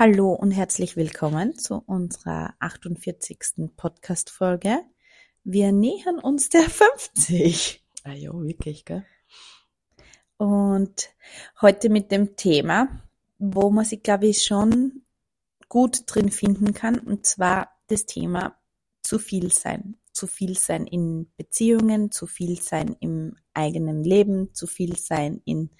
Hallo und herzlich willkommen zu unserer 48. Podcast-Folge. Wir nähern uns der 50. Ah ja, wirklich, gell? Und heute mit dem Thema, wo man sich, glaube ich, schon gut drin finden kann, und zwar das Thema zu viel sein. Zu viel sein in Beziehungen, zu viel sein im eigenen Leben, zu viel sein in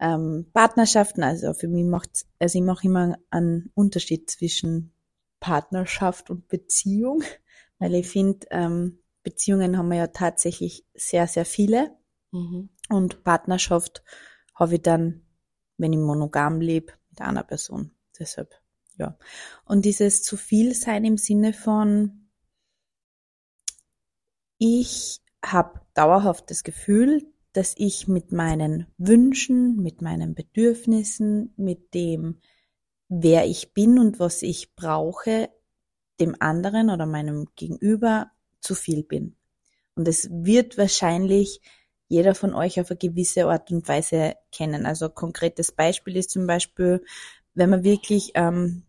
ähm, Partnerschaften. Also für mich macht, also ich mache immer einen Unterschied zwischen Partnerschaft und Beziehung, weil ich finde, ähm, Beziehungen haben wir ja tatsächlich sehr, sehr viele. Mhm. Und Partnerschaft habe ich dann, wenn ich monogam lebe, mit einer Person. Deshalb, ja. Und dieses zu viel sein im Sinne von, ich habe dauerhaft das Gefühl, dass ich mit meinen Wünschen, mit meinen Bedürfnissen, mit dem, wer ich bin und was ich brauche, dem anderen oder meinem Gegenüber zu viel bin. Und es wird wahrscheinlich jeder von euch auf eine gewisse Art und Weise kennen. Also konkretes Beispiel ist zum Beispiel, wenn man wirklich ähm,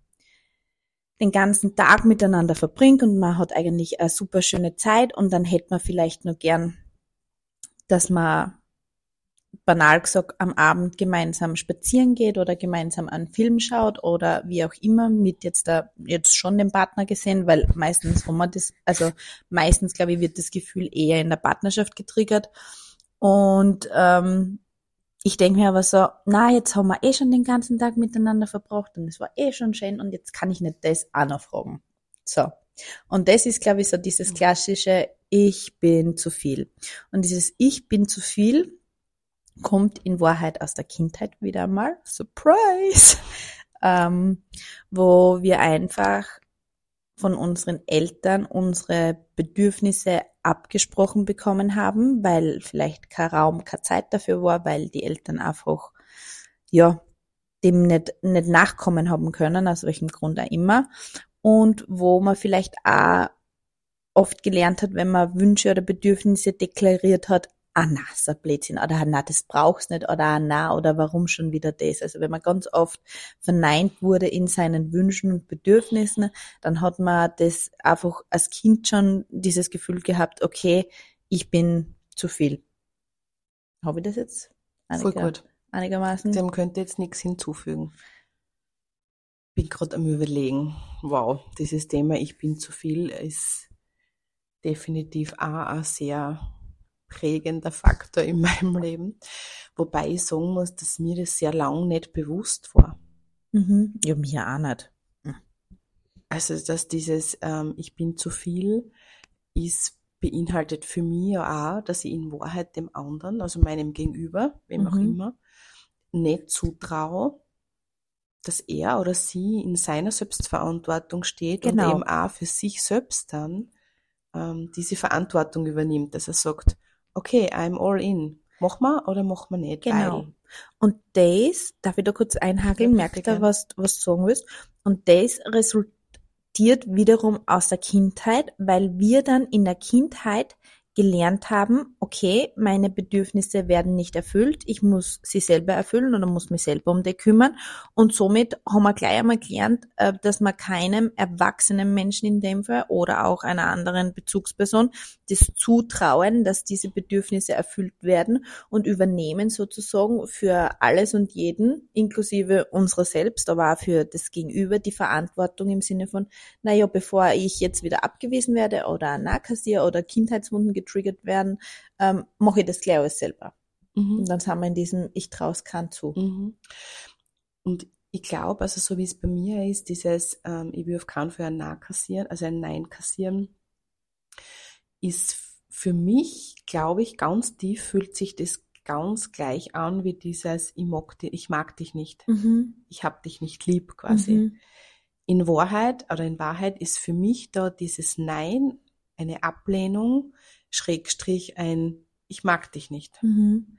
den ganzen Tag miteinander verbringt und man hat eigentlich eine super schöne Zeit und dann hätte man vielleicht nur gern, dass man banal gesagt am Abend gemeinsam spazieren geht oder gemeinsam einen Film schaut oder wie auch immer mit jetzt da jetzt schon dem Partner gesehen, weil meistens haben wir das, also meistens glaube ich wird das Gefühl eher in der Partnerschaft getriggert und ähm, ich denke mir aber so, na, jetzt haben wir eh schon den ganzen Tag miteinander verbracht und es war eh schon schön und jetzt kann ich nicht das auch noch fragen. So. Und das ist, glaube ich, so dieses klassische Ich bin zu viel. Und dieses Ich bin zu viel kommt in Wahrheit aus der Kindheit wieder einmal. Surprise! Ähm, wo wir einfach von unseren Eltern unsere Bedürfnisse abgesprochen bekommen haben, weil vielleicht kein Raum, keine Zeit dafür war, weil die Eltern einfach, ja, dem nicht, nicht nachkommen haben können, aus welchem Grund auch immer. Und wo man vielleicht auch oft gelernt hat, wenn man Wünsche oder Bedürfnisse deklariert hat, ah na, so Blödsinn, oder na, das brauchst nicht, oder ah na, oder warum schon wieder das. Also wenn man ganz oft verneint wurde in seinen Wünschen und Bedürfnissen, dann hat man das einfach als Kind schon dieses Gefühl gehabt, okay, ich bin zu viel. Habe ich das jetzt? Voll gut. Einigermaßen. Dem könnte jetzt nichts hinzufügen. Bin gerade am überlegen. Wow, dieses Thema Ich bin zu viel ist definitiv auch ein sehr prägender Faktor in meinem Leben. Wobei ich sagen muss, dass mir das sehr lang nicht bewusst war. Mhm. Ja, mir auch nicht. Mhm. Also, dass dieses ähm, Ich bin zu viel ist beinhaltet für mich ja auch, dass ich in Wahrheit dem anderen, also meinem Gegenüber, wem mhm. auch immer, nicht zutraue, dass er oder sie in seiner Selbstverantwortung steht genau. und eben auch für sich selbst dann ähm, diese Verantwortung übernimmt, dass er sagt, okay, I'm all in. Mach mal oder mach mal nicht. Genau. Weil. Und das, darf ich da kurz einhakeln, ja, merkt da, was, was du sagen willst? Und das resultiert wiederum aus der Kindheit, weil wir dann in der Kindheit gelernt haben, okay, meine Bedürfnisse werden nicht erfüllt, ich muss sie selber erfüllen oder muss mich selber um die kümmern. Und somit haben wir gleich einmal gelernt, äh, dass man keinem erwachsenen Menschen in dem Fall oder auch einer anderen Bezugsperson das zutrauen, dass diese Bedürfnisse erfüllt werden und übernehmen sozusagen für alles und jeden, inklusive unserer selbst, aber auch für das Gegenüber, die Verantwortung im Sinne von, naja, bevor ich jetzt wieder abgewiesen werde oder Nahkassier oder Kindheitswunden getriggert werden, ähm, mache ich das gleich alles selber. Mhm. Und dann sind wir in diesem Ich traue es keinen zu. Mhm. Und ich glaube, also so wie es bei mir ist, dieses ähm, Ich will auf keinen Fall ein Nein kassieren, also ein Nein kassieren, ist für mich, glaube ich, ganz tief fühlt sich das ganz gleich an wie dieses Ich mag, dich, ich mag dich nicht. Mhm. Ich hab dich nicht lieb quasi. Mhm. In Wahrheit oder in Wahrheit ist für mich da dieses Nein eine Ablehnung, Schrägstrich ein Ich mag dich nicht. Mhm.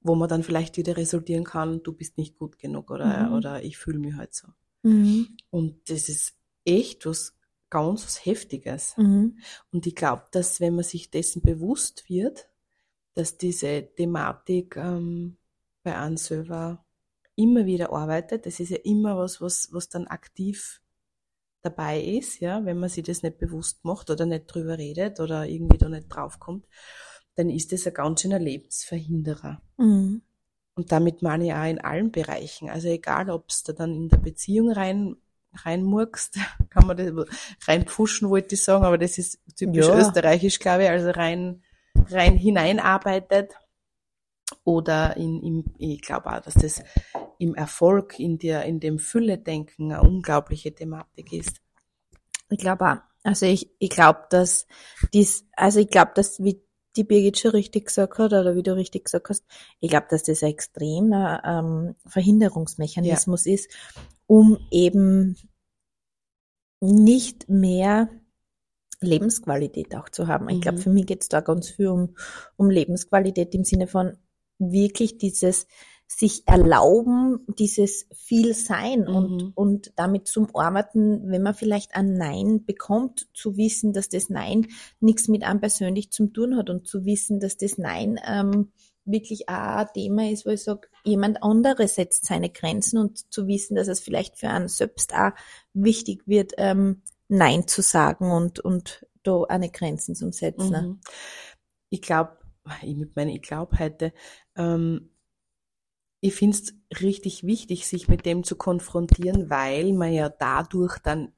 Wo man dann vielleicht wieder resultieren kann, du bist nicht gut genug oder, mhm. oder ich fühle mich halt so. Mhm. Und das ist echt was ganz was Heftiges. Mhm. Und ich glaube, dass wenn man sich dessen bewusst wird, dass diese Thematik ähm, bei einem selber immer wieder arbeitet, das ist ja immer was, was, was dann aktiv dabei ist, ja, wenn man sich das nicht bewusst macht oder nicht drüber redet oder irgendwie da nicht draufkommt, dann ist das ein ganz schöner Lebensverhinderer. Mhm. Und damit meine ich auch in allen Bereichen. Also egal, ob es da dann in der Beziehung rein reinmurkst, kann man das reinpfuschen, wollte ich sagen, aber das ist typisch ja. österreichisch, glaube ich, also rein, rein hineinarbeitet. Oder in, im, ich glaube auch, dass das im Erfolg, in der, in dem Fülle-Denken eine unglaubliche Thematik ist. Ich glaube auch. Also ich, ich glaube, dass dies, also ich glaube, dass wie die Birgit schon richtig gesagt hat, oder wie du richtig gesagt hast, ich glaube, dass das ein extremer ähm, Verhinderungsmechanismus ja. ist, um eben nicht mehr Lebensqualität auch zu haben. Ich glaube, mhm. für mich geht es da ganz viel um, um Lebensqualität im Sinne von wirklich dieses sich erlauben, dieses viel sein mhm. und, und damit zum Arbeiten, wenn man vielleicht ein Nein bekommt, zu wissen, dass das Nein nichts mit einem persönlich zu tun hat und zu wissen, dass das Nein ähm, wirklich auch ein Thema ist, wo ich sage, jemand anderes setzt seine Grenzen und zu wissen, dass es vielleicht für einen selbst auch wichtig wird, ähm, Nein zu sagen und, und da eine Grenzen zu setzen. Mhm. Ich glaube, ich mit meiner Ich glaube heute, ähm, ich finde es richtig wichtig, sich mit dem zu konfrontieren, weil man ja dadurch dann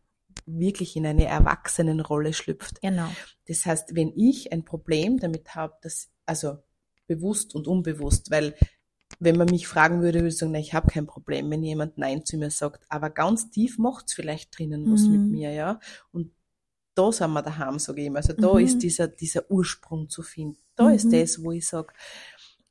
wirklich in eine Erwachsenenrolle schlüpft. Genau. Das heißt, wenn ich ein Problem damit habe, dass, also bewusst und unbewusst, weil wenn man mich fragen würde, würde ich sagen, na, ich habe kein Problem, wenn jemand Nein zu mir sagt. Aber ganz tief macht's vielleicht drinnen was mhm. mit mir, ja. Und da sind wir daheim, sage ich immer. Also da mhm. ist dieser, dieser Ursprung zu finden. Da mhm. ist das, wo ich sage,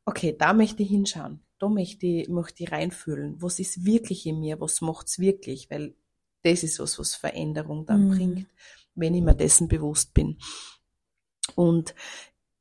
okay, da möchte ich hinschauen. Da möchte ich, möchte ich reinfühlen. Was ist wirklich in mir? Was macht's wirklich? Weil das ist was, was Veränderung dann mhm. bringt, wenn ich mir dessen bewusst bin. Und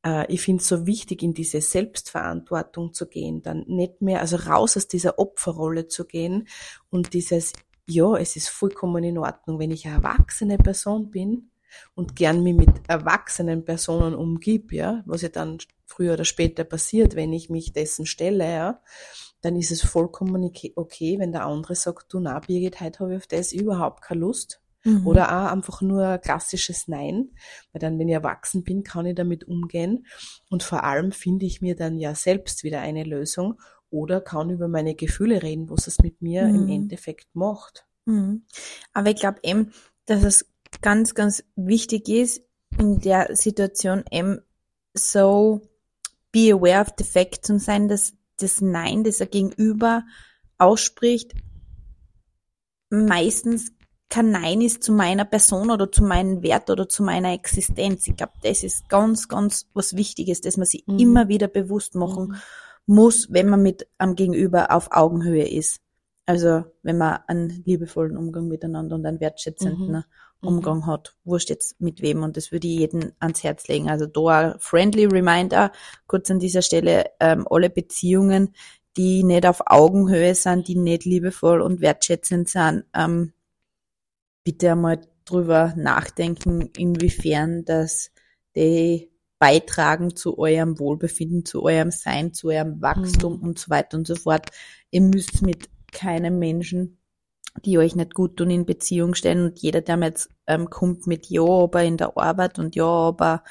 äh, ich finde es so wichtig, in diese Selbstverantwortung zu gehen, dann nicht mehr, also raus aus dieser Opferrolle zu gehen und dieses, ja, es ist vollkommen in Ordnung, wenn ich eine erwachsene Person bin und gern mich mit erwachsenen Personen umgib, ja, was ja dann früher oder später passiert, wenn ich mich dessen stelle, ja, dann ist es vollkommen okay, wenn der andere sagt, du na, Birgit, heute habe ich auf das überhaupt keine Lust. Mhm. Oder auch einfach nur klassisches Nein, weil dann, wenn ich erwachsen bin, kann ich damit umgehen. Und vor allem finde ich mir dann ja selbst wieder eine Lösung oder kann über meine Gefühle reden, was es mit mir mhm. im Endeffekt macht. Mhm. Aber ich glaube eben, dass es ganz, ganz wichtig ist, in der Situation eben so be aware of the fact zu sein, dass das Nein, das er gegenüber ausspricht, meistens kein Nein ist zu meiner Person oder zu meinem Wert oder zu meiner Existenz. Ich glaube, das ist ganz, ganz was Wichtiges, dass man sich mhm. immer wieder bewusst machen mhm. muss, wenn man mit am Gegenüber auf Augenhöhe ist. Also wenn man einen liebevollen Umgang miteinander und einen wertschätzenden mhm. Umgang mhm. hat. Wurscht jetzt mit wem und das würde ich jedem ans Herz legen. Also da ein friendly reminder, kurz an dieser Stelle, ähm, alle Beziehungen, die nicht auf Augenhöhe sind, die nicht liebevoll und wertschätzend sind, ähm, bitte einmal drüber nachdenken, inwiefern das die beitragen zu eurem Wohlbefinden, zu eurem Sein, zu eurem Wachstum mhm. und so weiter und so fort. Ihr müsst mit keinem Menschen, die euch nicht gut tun, in Beziehung stellen und jeder, der mir jetzt ähm, kommt mit Ja, aber in der Arbeit und Ja, aber,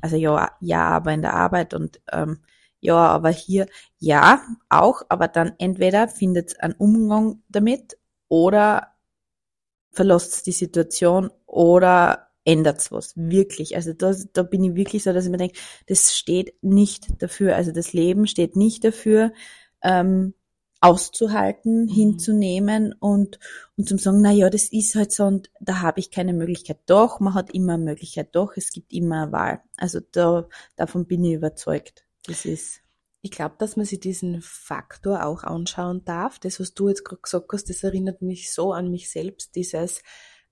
also ja, ja, aber in der Arbeit und ähm, ja, aber hier, ja, auch, aber dann entweder findet einen Umgang damit oder verlasst die Situation oder ändert's was. Wirklich. Also da, da bin ich wirklich so, dass ich mir denke, das steht nicht dafür. Also das Leben steht nicht dafür, ähm, auszuhalten, mhm. hinzunehmen und, und zum sagen, na ja, das ist halt so und da habe ich keine Möglichkeit. Doch, man hat immer eine Möglichkeit. Doch, es gibt immer eine Wahl. Also da, davon bin ich überzeugt. Das ist ich glaube, dass man sich diesen Faktor auch anschauen darf. Das, was du jetzt gerade gesagt hast, das erinnert mich so an mich selbst, dieses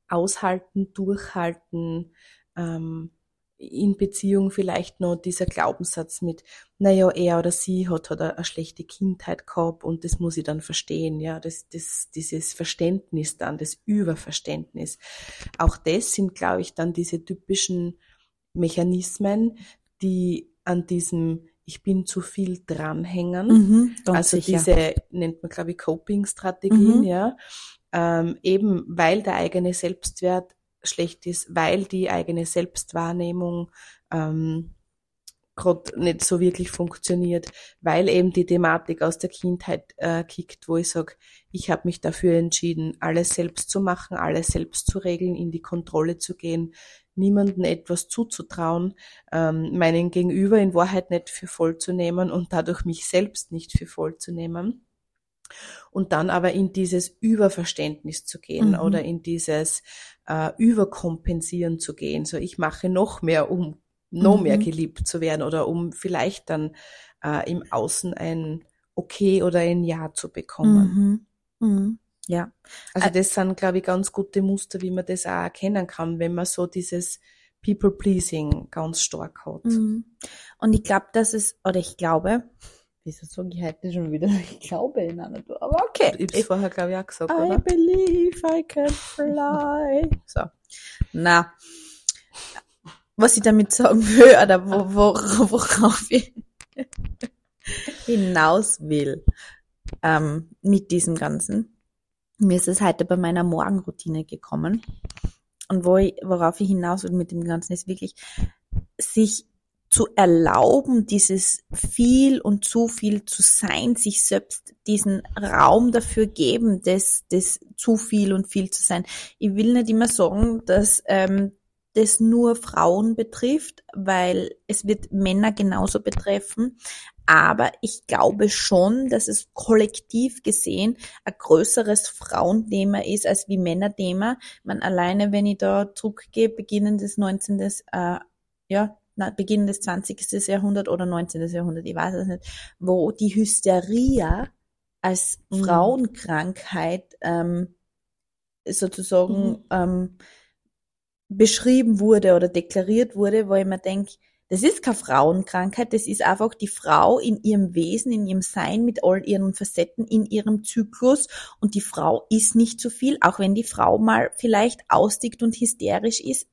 Aushalten, Durchhalten, ähm, in Beziehung vielleicht noch dieser Glaubenssatz mit, naja, er oder sie hat, hat eine schlechte Kindheit gehabt und das muss ich dann verstehen, ja, das, das, dieses Verständnis dann, das Überverständnis. Auch das sind, glaube ich, dann diese typischen Mechanismen, die an diesem ich bin zu viel dranhängen. Mhm, also sicher. diese nennt man, glaube ich, Coping-Strategien, Mhm. ja. Ähm, eben weil der eigene Selbstwert schlecht ist, weil die eigene Selbstwahrnehmung ähm, gerade nicht so wirklich funktioniert, weil eben die Thematik aus der Kindheit äh, kickt, wo ich sage, ich habe mich dafür entschieden, alles selbst zu machen, alles selbst zu regeln, in die Kontrolle zu gehen, niemandem etwas zuzutrauen, ähm, meinen Gegenüber in Wahrheit nicht für voll zu nehmen und dadurch mich selbst nicht für voll zu nehmen. Und dann aber in dieses Überverständnis zu gehen Mhm. oder in dieses äh, Überkompensieren zu gehen. So, ich mache noch mehr, um noch Mhm. mehr geliebt zu werden oder um vielleicht dann äh, im Außen ein Okay oder ein Ja zu bekommen. Mhm. Mhm. Ja. Also das sind, glaube ich, ganz gute Muster, wie man das auch erkennen kann, wenn man so dieses People-Pleasing ganz stark hat. Mhm. Und ich glaube, dass es, oder ich glaube, wieso sage ich heute schon wieder, ich glaube in einer Tour, aber okay. Ich hab's vorher, glaube ich, auch gesagt, I oder? believe I can fly. So. Na. Was ich damit sagen will, oder wo, wo, worauf ich hinaus will, ähm, mit diesem Ganzen. Mir ist es heute bei meiner Morgenroutine gekommen. Und wo ich, worauf ich hinaus will mit dem Ganzen, ist wirklich, sich zu erlauben, dieses viel und zu viel zu sein, sich selbst diesen Raum dafür geben, das, das zu viel und viel zu sein. Ich will nicht immer sagen, dass ähm, das nur Frauen betrifft, weil es wird Männer genauso betreffen. Aber ich glaube schon, dass es kollektiv gesehen ein größeres Frauenthema ist als wie Männerthema. Man alleine, wenn ich da zurückgehe, Beginn des 19. Äh, ja, Beginn des 20. Jahrhundert oder 19. Jahrhundert, ich weiß es nicht, wo die Hysteria als Mhm. Frauenkrankheit ähm, sozusagen Mhm. ähm, beschrieben wurde oder deklariert wurde, wo ich mir denke, das ist keine Frauenkrankheit, das ist einfach die Frau in ihrem Wesen, in ihrem Sein mit all ihren Facetten, in ihrem Zyklus und die Frau ist nicht zu viel, auch wenn die Frau mal vielleicht austickt und hysterisch ist.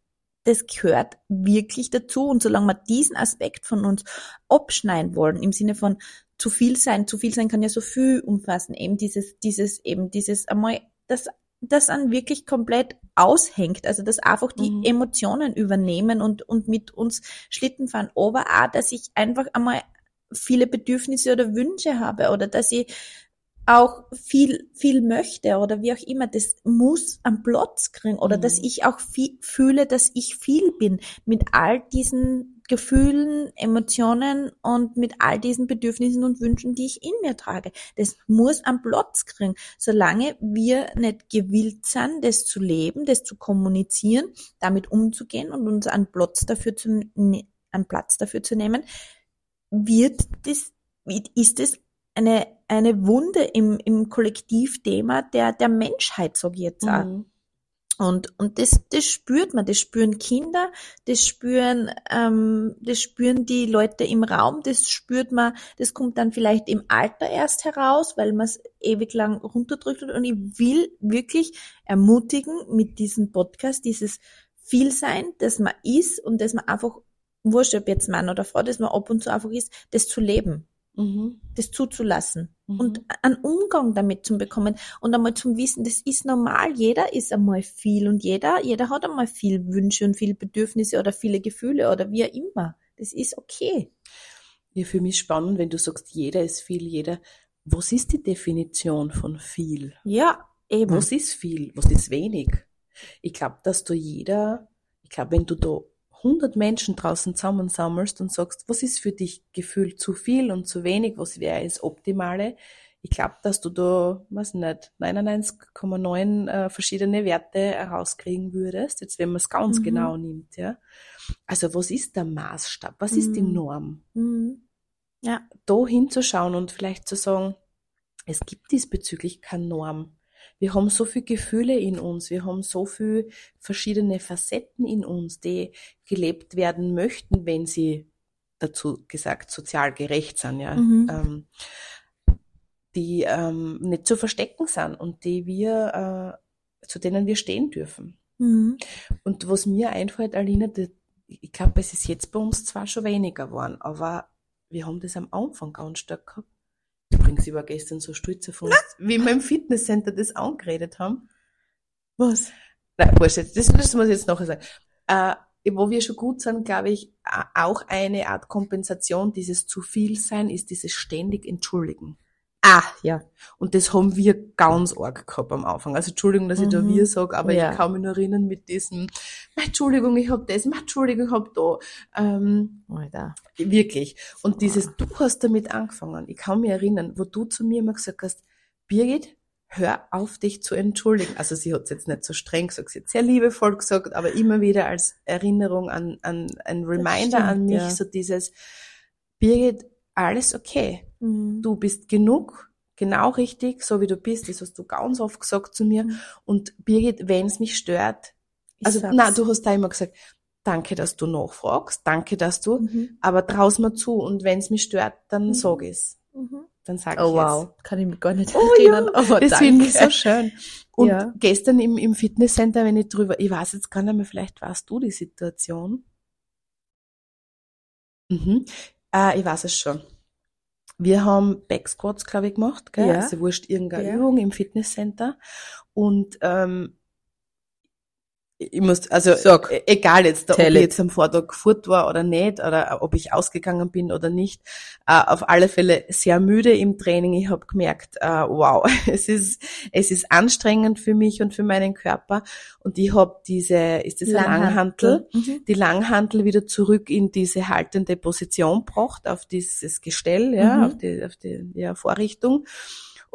Das gehört wirklich dazu. Und solange wir diesen Aspekt von uns abschneiden wollen, im Sinne von zu viel sein, zu viel sein kann ja so viel umfassen, eben dieses, dieses, eben dieses einmal, das das an wirklich komplett aushängt, also dass einfach die Mhm. Emotionen übernehmen und, und mit uns Schlitten fahren, aber auch, dass ich einfach einmal viele Bedürfnisse oder Wünsche habe oder dass ich auch viel, viel möchte oder wie auch immer, das muss am Platz kriegen oder Mhm. dass ich auch viel, fühle, dass ich viel bin mit all diesen Gefühlen, Emotionen und mit all diesen Bedürfnissen und Wünschen, die ich in mir trage. Das muss am Platz kriegen. Solange wir nicht gewillt sind, das zu leben, das zu kommunizieren, damit umzugehen und uns einen Platz dafür zu, ne- einen Platz dafür zu nehmen, wird das, ist es eine, eine Wunde im, im Kollektivthema der, der Menschheit, sag ich jetzt auch. Mhm. Und, und das, das spürt man, das spüren Kinder, das spüren, ähm, das spüren die Leute im Raum, das spürt man, das kommt dann vielleicht im Alter erst heraus, weil man es ewig lang runterdrückt. Und ich will wirklich ermutigen mit diesem Podcast, dieses Vielsein, das man ist und das man einfach, wurscht ob jetzt Mann oder Frau, das man ab und zu einfach ist, das zu leben, Mhm. das zuzulassen Mhm. und einen Umgang damit zu bekommen und einmal zum Wissen, das ist normal. Jeder ist einmal viel und jeder, jeder hat einmal viel Wünsche und viele Bedürfnisse oder viele Gefühle oder wie auch immer. Das ist okay. Ja, für mich spannend, wenn du sagst, jeder ist viel, jeder. Was ist die Definition von viel? Ja, eben. Was ist viel? Was ist wenig? Ich glaube, dass du jeder, ich glaube, wenn du da 100 Menschen draußen zusammensammelst und sagst, was ist für dich gefühlt zu viel und zu wenig, was wäre das Optimale? Ich glaube, dass du da, weiß nicht, 99,9 äh, verschiedene Werte herauskriegen würdest, jetzt wenn man es ganz Mhm. genau nimmt, ja. Also was ist der Maßstab? Was ist die Mhm. Norm? Mhm. Ja. da hinzuschauen und vielleicht zu sagen, es gibt diesbezüglich keine Norm. Wir haben so viele Gefühle in uns, wir haben so viele verschiedene Facetten in uns, die gelebt werden möchten, wenn sie dazu gesagt sozial gerecht sind, ja, Mhm. ähm, die ähm, nicht zu verstecken sind und die wir, äh, zu denen wir stehen dürfen. Mhm. Und was mir einfällt, Alina, das, ich glaube, es ist jetzt bei uns zwar schon weniger geworden, aber wir haben das am Anfang ganz stark gehabt. Übrigens, ich war gestern so stolz auf uns, wie wir im Fitnesscenter das angeredet haben. Was? Nein, wurscht, das, das muss ich jetzt nachher sagen. Äh, wo wir schon gut sind, glaube ich, auch eine Art Kompensation, dieses zu viel sein, ist dieses ständig Entschuldigen. Ah, ja. Und das haben wir ganz arg gehabt am Anfang. Also Entschuldigung, dass ich da Mhm. wir sage, aber Ja. ich kann mich nur erinnern mit diesem, "Mei, Entschuldigung, ich hab das, "Mei, Entschuldigung, ich hab da. Ähm, Alter. wirklich. Und dieses, du hast damit angefangen. Ich kann mich erinnern, wo du zu mir immer gesagt hast, Birgit, hör auf, dich zu entschuldigen. Also sie hat es jetzt nicht so streng gesagt, sie hat sehr liebevoll gesagt, aber immer wieder als Erinnerung an, an ein Reminder stimmt, an mich, ja. so dieses, Birgit, alles okay. Mhm. Du bist genug, genau richtig, so wie du bist. Das hast du ganz oft gesagt zu mir. Mhm. Und Birgit, wenn es mich stört, Ich also sag's. na, du hast da immer gesagt, danke, dass du nachfragst, danke, dass du, Mhm. aber traust mir zu und wenn es mich stört, dann Mhm. sag ich's. Mhm. Dann sag Oh ich wow, kann ich mich gar nicht Oh ja, erinnern. aber es. Das finde ich so schön. Und Ja. gestern im, im Fitnesscenter, wenn ich drüber, ich weiß jetzt gar nicht mehr, vielleicht warst du die Situation. Mhm. Äh, ich weiß es schon. Wir haben Backsquats, glaube ich, gemacht, gell? Ja. Also wurscht irgendeine Ja. Übung im Fitnesscenter. Und ähm, ich muss, also Sag. e- egal jetzt, ob ich jetzt am Vortag gefurt war oder nicht, oder ob ich ausgegangen bin oder nicht, äh, auf alle Fälle sehr müde im Training. Ich habe gemerkt, äh, wow, es ist, es ist anstrengend für mich und für meinen Körper. Und ich habe diese, ist das ein Langhantel? Mhm. die Langhantel wieder zurück in diese haltende Position gebracht, auf dieses Gestell, ja, Mhm. auf die, auf die ja, Vorrichtung.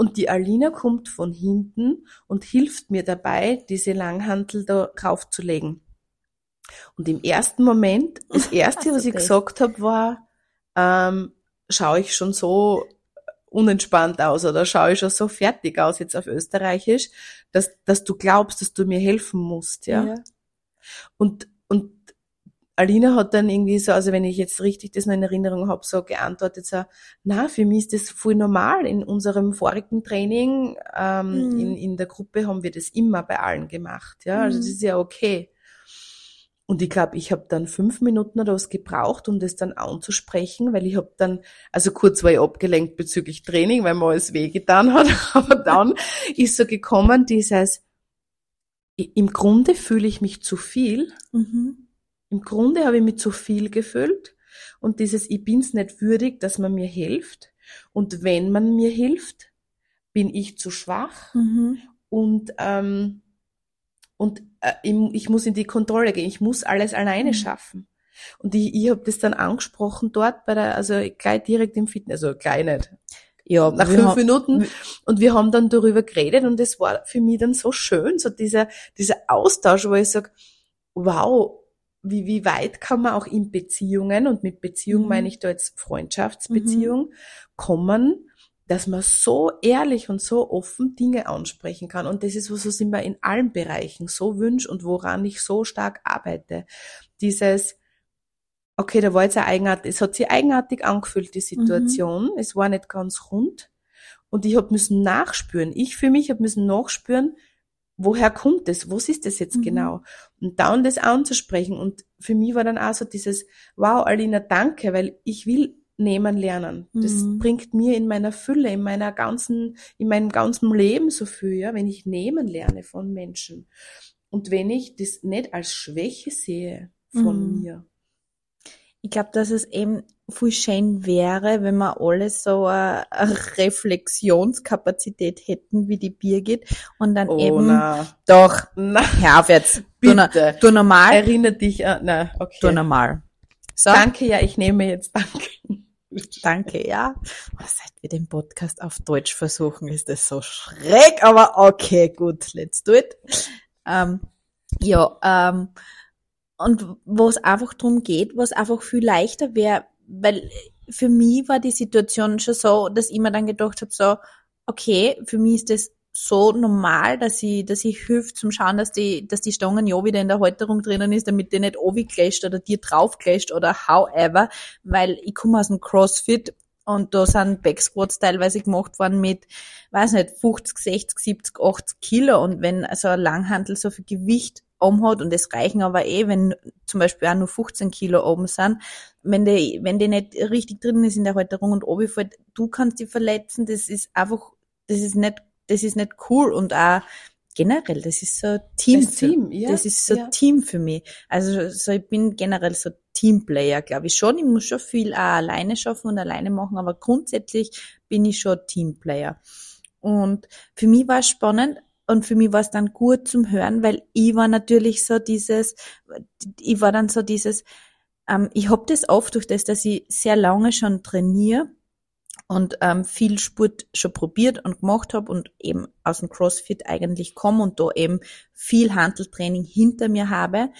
Und die Alina kommt von hinten und hilft mir dabei, diese Langhantel da raufzulegen. Und im ersten Moment, das erste, was ich gesagt habe, war, ähm, schaue ich schon so unentspannt aus oder schaue ich schon so fertig aus jetzt auf Österreichisch, dass, dass du glaubst, dass du mir helfen musst, ja. ja. Und, und Alina hat dann irgendwie so, also wenn ich jetzt richtig das noch in Erinnerung habe, so geantwortet, so, na, für mich ist das voll normal. In unserem vorigen Training, ähm, Mhm. in, in der Gruppe haben wir das immer bei allen gemacht, ja, also Mhm. das ist ja okay. Und ich glaube, ich habe dann fünf Minuten oder was gebraucht, um das dann anzusprechen, weil ich habe dann, also kurz war ich abgelenkt bezüglich Training, weil mir alles wehgetan hat, aber dann ist so gekommen dieses, im Grunde fühle ich mich zu viel, Mhm. Im Grunde habe ich mich zu viel gefühlt und dieses Ich bin's nicht würdig, dass man mir hilft. Und wenn man mir hilft, bin ich zu schwach Mhm. und ähm, und äh, ich, ich muss in die Kontrolle gehen. Ich muss alles alleine Mhm. schaffen. Und ich, ich habe das dann angesprochen dort bei der, also gleich direkt im Fitness, also gleich nicht, Ja, nach fünf haben- Minuten. Und wir haben dann darüber geredet und es war für mich dann so schön, so dieser, dieser Austausch, wo ich sag, wow, wie, wie weit kann man auch in Beziehungen, und mit Beziehung Mhm. meine ich da jetzt Freundschaftsbeziehung, kommen, dass man so ehrlich und so offen Dinge ansprechen kann. Und das ist was, was ich mir in allen Bereichen so wünsche und woran ich so stark arbeite. Dieses, okay, da war jetzt ein eigenartig, es hat sich eigenartig angefühlt, die Situation. Es war nicht ganz rund. Und ich hab müssen nachspüren. Ich für mich hab müssen nachspüren, woher kommt es? Was ist das jetzt Mhm. genau? Und dann das anzusprechen. Und für mich war dann auch so dieses, wow, Alina, danke, weil ich will nehmen lernen. Das Mhm. bringt mir in meiner Fülle, in meiner ganzen, in meinem ganzen Leben so viel, ja, wenn ich nehmen lerne von Menschen. Und wenn ich das nicht als Schwäche sehe von Mhm. mir. Ich glaube, dass es eben viel schön wäre, wenn wir alle so eine, Reflexionskapazität hätten wie die Birgit und dann Oh, eben na. doch, Na, auf jetzt, du, bitte. du normal, Erinnere dich an, na, okay. du normal. So, Danke, ja, ich nehme jetzt Danke. danke, ja. Oh, seit wir den Podcast auf Deutsch versuchen, ist das so schräg, aber okay, gut, let's do it. Ähm, ja, ähm, und wo es einfach drum geht, was einfach viel leichter wäre, weil für mich war die Situation schon so, dass ich mir dann gedacht habe, so, okay, für mich ist das so normal, dass ich, dass ich hilft zum Schauen, dass die, dass die Stangen ja wieder in der Halterung drinnen ist, damit die nicht overclasht oder dir draufclasht oder however, weil ich komme aus dem CrossFit und da sind Backsquats teilweise gemacht worden mit, weiß nicht, 50, 60, 70, 80 Kilo und wenn also ein Langhantel so viel Gewicht oben hat und es reichen aber eh, wenn zum Beispiel auch nur 15 Kilo oben sind, wenn die, wenn die nicht richtig drin ist in der Halterung und oben fällt, du kannst die verletzen, das ist einfach, das ist nicht, das ist nicht cool und auch generell, das ist so Team. Das, Team, ja, das ist so ja. Team für mich. Also so, ich bin generell so Teamplayer, glaube ich schon. Ich muss schon viel auch alleine schaffen und alleine machen, aber grundsätzlich bin ich schon Teamplayer. Und für mich war es spannend und für mich war es dann gut zum Hören, weil ich war natürlich so dieses, ich war dann so dieses, ähm, ich hab das oft durch das, dass ich sehr lange schon trainiere und ähm, viel Sport schon probiert und gemacht habe und eben aus dem CrossFit eigentlich komme und da eben viel Handeltraining hinter mir habe,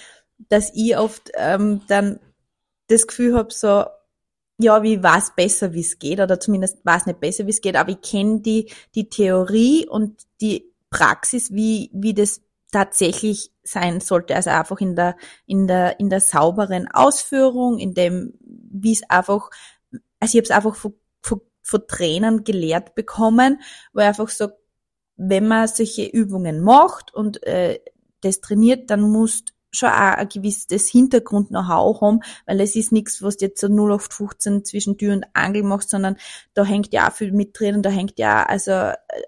dass ich oft ähm, dann das Gefühl habe, so, ja, wie weiß besser, wie es geht, oder zumindest weiß nicht besser, wie es geht, aber ich kenne die, die Theorie und die Praxis, wie, wie das tatsächlich sein sollte. Also einfach in der, in der, in der sauberen Ausführung, in dem, wie es einfach, also ich habe es einfach von von Trainern gelehrt bekommen, wo er einfach sagt, wenn man solche Übungen macht und äh, das trainiert, dann muss schon auch ein gewisses Hintergrund-Know-how haben, weil es ist nichts, was du jetzt so 0815 zwischen Tür und Angel machst, sondern da hängt ja auch viel mit drin und da hängt ja also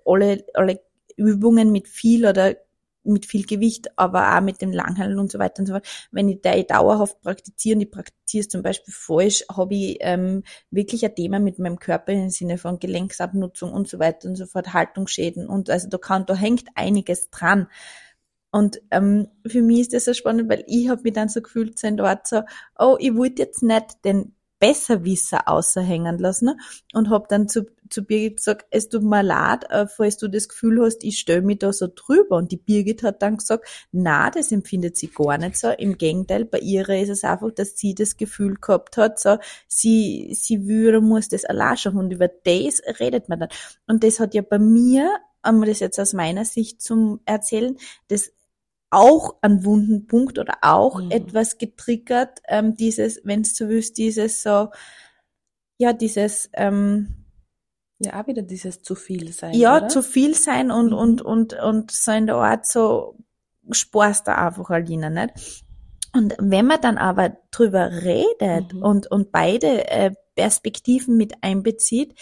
alle, alle Übungen mit viel oder mit viel Gewicht, aber auch mit dem Langhandeln und so weiter und so fort. Wenn ich da dauerhaft praktiziere und ich praktiziere es zum Beispiel falsch, habe ich ähm, wirklich ein Thema mit meinem Körper im Sinne von Gelenksabnutzung und so weiter und so fort, Haltungsschäden und also da kann, da hängt einiges dran. Und ähm, für mich ist das so spannend, weil ich habe mich dann so gefühlt, so dort so, oh, ich wollte jetzt nicht den Besserwisser außerhängen lassen und habe dann zu, zu Birgit gesagt, es tut mir leid, äh, falls du das Gefühl hast, ich stelle mich da so drüber. Und die Birgit hat dann gesagt, na, das empfindet sie gar nicht so. Im Gegenteil, bei ihr ist es einfach, dass sie das Gefühl gehabt hat, so, sie, sie würde, muss das allein schaffen. Und über das redet man dann. Und das hat ja bei mir, um das jetzt aus meiner Sicht zum Erzählen, das auch einen wunden Punkt oder auch mhm. etwas getriggert, ähm, dieses, wenn du willst, dieses so, ja, dieses, ähm, ja, auch wieder dieses zu viel sein. Ja, oder? zu viel sein und, mhm. und, und, und so in der Art so sparst da einfach Alina, nicht? Und wenn man dann aber drüber redet mhm. und, und beide äh, Perspektiven mit einbezieht,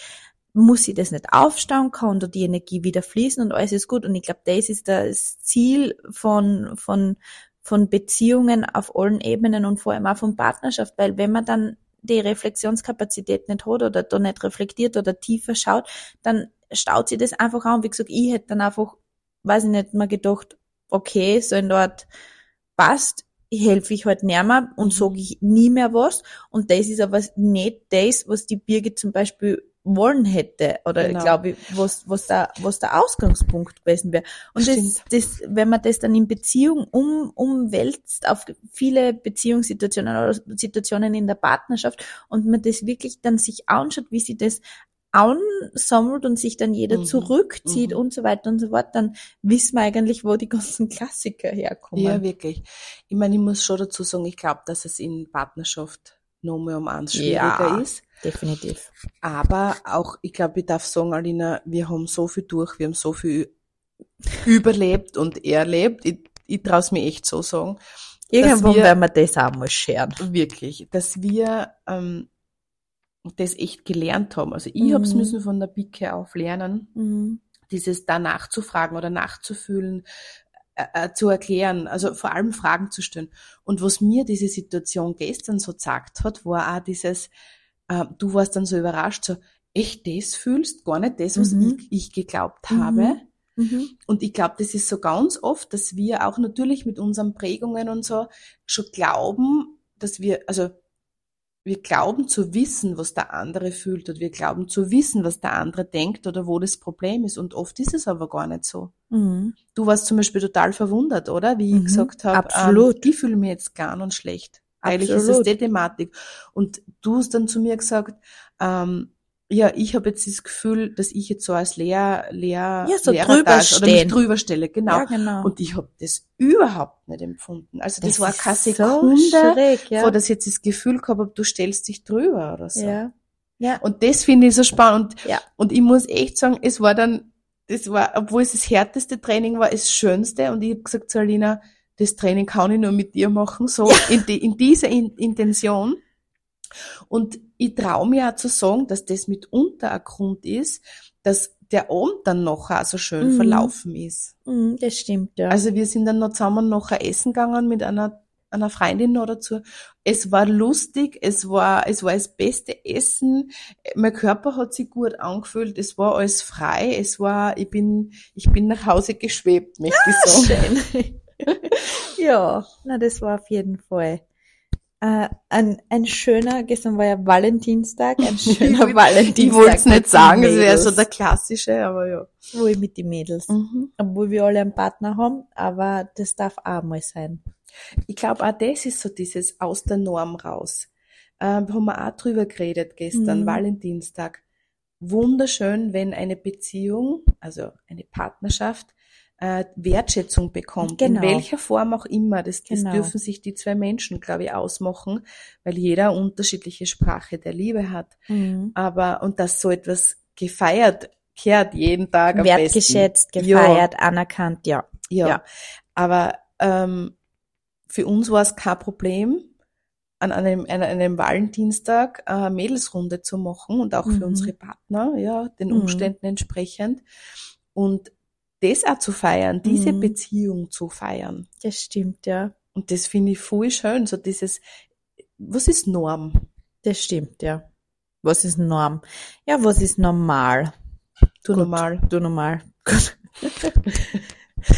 muss sie das nicht aufstauen, kann da die Energie wieder fließen und alles ist gut. Und ich glaube, das ist das Ziel von, von, von Beziehungen auf allen Ebenen und vor allem auch von Partnerschaft, weil wenn man dann die Reflexionskapazität nicht hat oder da nicht reflektiert oder tiefer schaut, dann staut sie das einfach an. Wie gesagt, ich hätte dann einfach, weiß ich nicht, mal gedacht, okay, so in dort passt, helfe ich halt nicht mehr und mhm. sage ich nie mehr was. Und das ist aber nicht das, was die Birgit zum Beispiel wollen hätte oder genau. glaube ich, was, was, der, was der Ausgangspunkt gewesen wäre. Und das, das, wenn man das dann in Beziehung um, umwälzt auf viele Beziehungssituationen oder Situationen in der Partnerschaft und man das wirklich dann sich anschaut, wie sie das ansammelt und sich dann jeder mhm. zurückzieht mhm. und so weiter und so fort, dann wissen wir eigentlich, wo die ganzen Klassiker herkommen. Ja, wirklich. Ich meine, ich muss schon dazu sagen, ich glaube, dass es in Partnerschaft noch mal um eins schwieriger ja. ist definitiv. Aber auch, ich glaube, ich darf sagen, Alina, wir haben so viel durch, wir haben so viel überlebt und erlebt. Ich, ich traue es mir echt so sagen. Irgendwann wir, werden wir das auch mal scheren. Wirklich, dass wir ähm, das echt gelernt haben. Also ich mhm. habe es müssen von der Pike auf lernen, mhm. dieses da nachzufragen oder nachzufühlen, äh, äh, zu erklären, also vor allem Fragen zu stellen. Und was mir diese Situation gestern so gesagt hat, war auch dieses, äh, du warst dann so überrascht, so, echt das fühlst, gar nicht das, was mhm. ich, ich geglaubt mhm. habe. Mhm. Und ich glaube, das ist so ganz oft, dass wir auch natürlich mit unseren Prägungen und so schon glauben, dass wir, also wir glauben zu wissen, was der andere fühlt oder wir glauben zu wissen, was der andere denkt oder wo das Problem ist. Und oft ist es aber gar nicht so. Mhm. Du warst zum Beispiel total verwundert, oder? Wie ich mhm. gesagt habe, Absolut. Ähm, ich fühle mich jetzt gar und schlecht. Eigentlich Absolut. ist es die Thematik. Und du hast dann zu mir gesagt, ähm, ja, ich habe jetzt das Gefühl, dass ich jetzt so als Lehr, Lehr, ja, so Lehrer drüber oder mich drüber stelle, genau. Ja, genau. Und ich habe das überhaupt nicht empfunden. Also das, das war keine Sekunde, so schräg, ja. wo das jetzt das Gefühl gehabt habe, du stellst dich drüber oder so. Ja. Ja. Und das finde ich so spannend. Ja. Und ich muss echt sagen, es war dann, das war, obwohl es das härteste Training war, das schönste. Und ich habe gesagt zu Alina, das Training kann ich nur mit dir machen, so in, die, in dieser in Intention. Und ich traue mir auch zu sagen, dass das mitunter ein Grund ist, dass der Abend dann nachher so schön Mhm. verlaufen ist. Mhm, das stimmt, ja. Also wir sind dann noch zusammen nachher essen gegangen mit einer, einer Freundin noch dazu. Es war lustig, es war, es war das beste Essen. Mein Körper hat sich gut angefühlt, es war alles frei, es war, ich bin, ich bin nach Hause geschwebt, möchte ich sagen. Schön. ja, na, das war auf jeden Fall äh, ein, ein schöner, gestern war ja Valentinstag, ein schöner Ich Valentinstag. wollte es nicht sagen, es wäre so der klassische, aber ja. Wohl mit den Mädels. Mhm. Obwohl wir alle einen Partner haben, aber das darf auch mal sein. Ich glaube, auch das ist so dieses aus der Norm raus. Ähm, haben wir auch drüber geredet gestern, Mhm. Valentinstag. Wunderschön, wenn eine Beziehung, also eine Partnerschaft, äh, Wertschätzung bekommt. Genau. In welcher Form auch immer. Das, das Genau. dürfen sich die zwei Menschen, glaube ich, ausmachen, weil jeder unterschiedliche Sprache der Liebe hat. Mhm. Aber, und dass so etwas gefeiert kehrt jeden Tag am Wertgeschätzt, besten. Ja. gefeiert, anerkannt, ja. Ja. Ja. Aber ähm, für uns war es kein Problem, an einem, an einem Valentinstag eine Mädelsrunde zu machen und auch Mhm. für unsere Partner, ja, den Mhm. Umständen entsprechend. Und das auch zu feiern, diese Mhm. Beziehung zu feiern. Das stimmt, ja. Und das finde ich voll schön, so dieses, was ist Norm? Das stimmt, ja. Was ist Norm? Ja, was ist normal? Du Gut. normal. Du normal. Gut.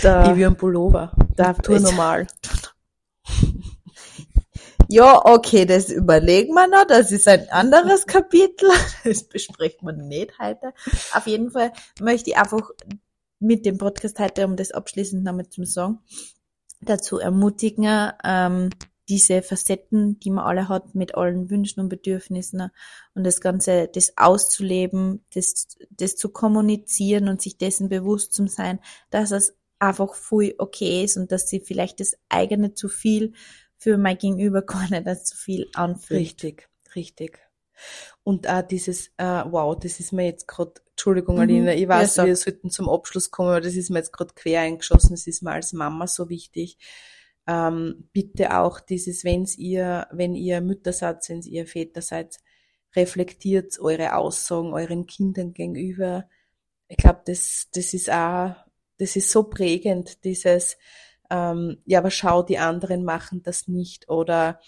da, Ich wie ein Pullover. da, Tu normal. Ja, okay, das überlegen wir noch. Das ist ein anderes Kapitel. Das besprechen wir nicht heute. Auf jeden Fall möchte ich einfach mit dem Podcast heute, um das abschließend nochmal zu sagen, dazu ermutigen, ähm, diese Facetten, die man alle hat, mit allen Wünschen und Bedürfnissen und das Ganze, das auszuleben, das, das zu kommunizieren und sich dessen bewusst zu sein, dass es einfach voll okay ist und dass sie vielleicht das eigene zu viel für mein Gegenüber gar nicht als zu viel anfühlt. Richtig, richtig. Und auch dieses, äh, wow, das ist mir jetzt gerade, Entschuldigung, Mhm. Alina, ich weiß, Ja, wir sollten zum Abschluss kommen, aber das ist mir jetzt gerade quer eingeschossen, es ist mir als Mama so wichtig. Ähm, bitte auch dieses, wenn's ihr, wenn ihr Mütter seid, wenn ihr Väter seid, reflektiert eure Aussagen euren Kindern gegenüber. Ich glaube, das, das ist auch, das ist so prägend, dieses, ähm, ja, aber schau, die anderen machen das nicht oder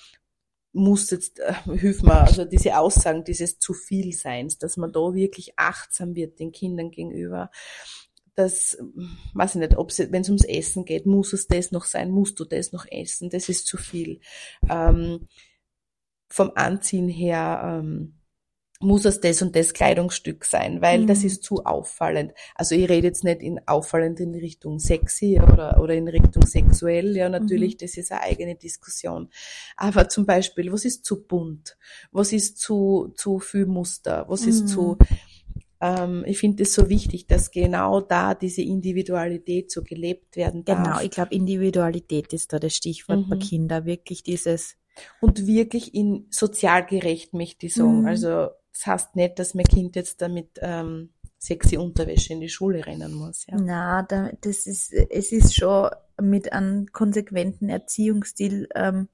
muss jetzt, äh, hilf mir, also diese Aussagen dieses zu viel Seins, dass man da wirklich achtsam wird den Kindern gegenüber. Das, weiß ich nicht, ob wenn es ums Essen geht, muss es das noch sein, musst du das noch essen, das ist zu viel. Ähm, vom Anziehen her, ähm, muss es das und das Kleidungsstück sein, weil Mhm. das ist zu auffallend. Also ich rede jetzt nicht in auffallend in Richtung sexy oder, oder in Richtung sexuell, ja natürlich, das ist eine eigene Diskussion. Aber zum Beispiel, was ist zu bunt? Was ist zu, zu viel Muster? Was ist Mhm. zu, ähm, ich finde es so wichtig, dass genau da diese Individualität so gelebt werden darf. Genau, ich glaube, Individualität ist da das Stichwort bei Mhm. Kindern. Wirklich dieses, und wirklich in sozial gerecht, möchte ich sagen. Mhm. Also das heißt nicht, dass mein Kind jetzt damit ähm, sexy Unterwäsche in die Schule rennen muss. Ja. na, da, das ist, es ist schon mit einem konsequenten Erziehungsstil ähm,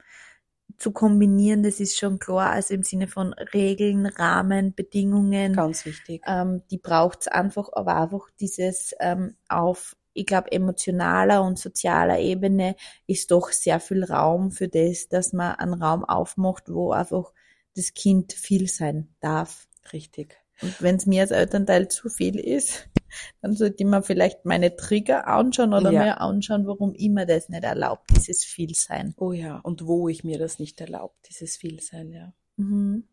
zu kombinieren, das ist schon klar, also im Sinne von Regeln, Rahmen, Bedingungen. Ganz wichtig. ähm, die braucht's einfach, aber einfach dieses ähm, auf, ich glaube, emotionaler und sozialer Ebene ist doch sehr viel Raum für das, dass man einen Raum aufmacht, wo einfach das Kind viel sein darf. Richtig. Und wenn es mir als Elternteil zu viel ist, dann sollte mir vielleicht meine Trigger anschauen oder Ja. mir anschauen, warum ich mir das nicht erlaubt, dieses Vielsein. Oh ja, und wo ich mir das nicht erlaubt, dieses Vielsein, ja. Mhm.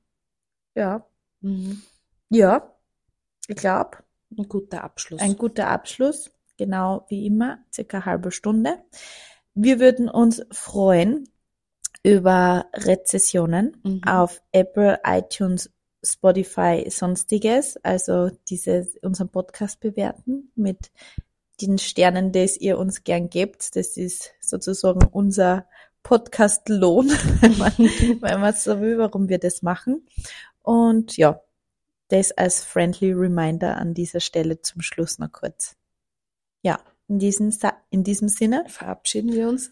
Ja, Mhm. ja, ich glaube, Ein guter Abschluss. Ein guter Abschluss, genau wie immer, circa halbe Stunde. Wir würden uns freuen über Rezessionen Mhm. auf Apple, iTunes, Spotify, sonstiges, also diese, unseren Podcast bewerten mit den Sternen, das ihr uns gern gebt. Das ist sozusagen unser Podcast-Lohn, wenn man, wenn man so will, warum wir das machen. Und ja, das als friendly reminder an dieser Stelle zum Schluss noch kurz. Ja, in diesem, Sa- in diesem Sinne, Verabschieden wir uns.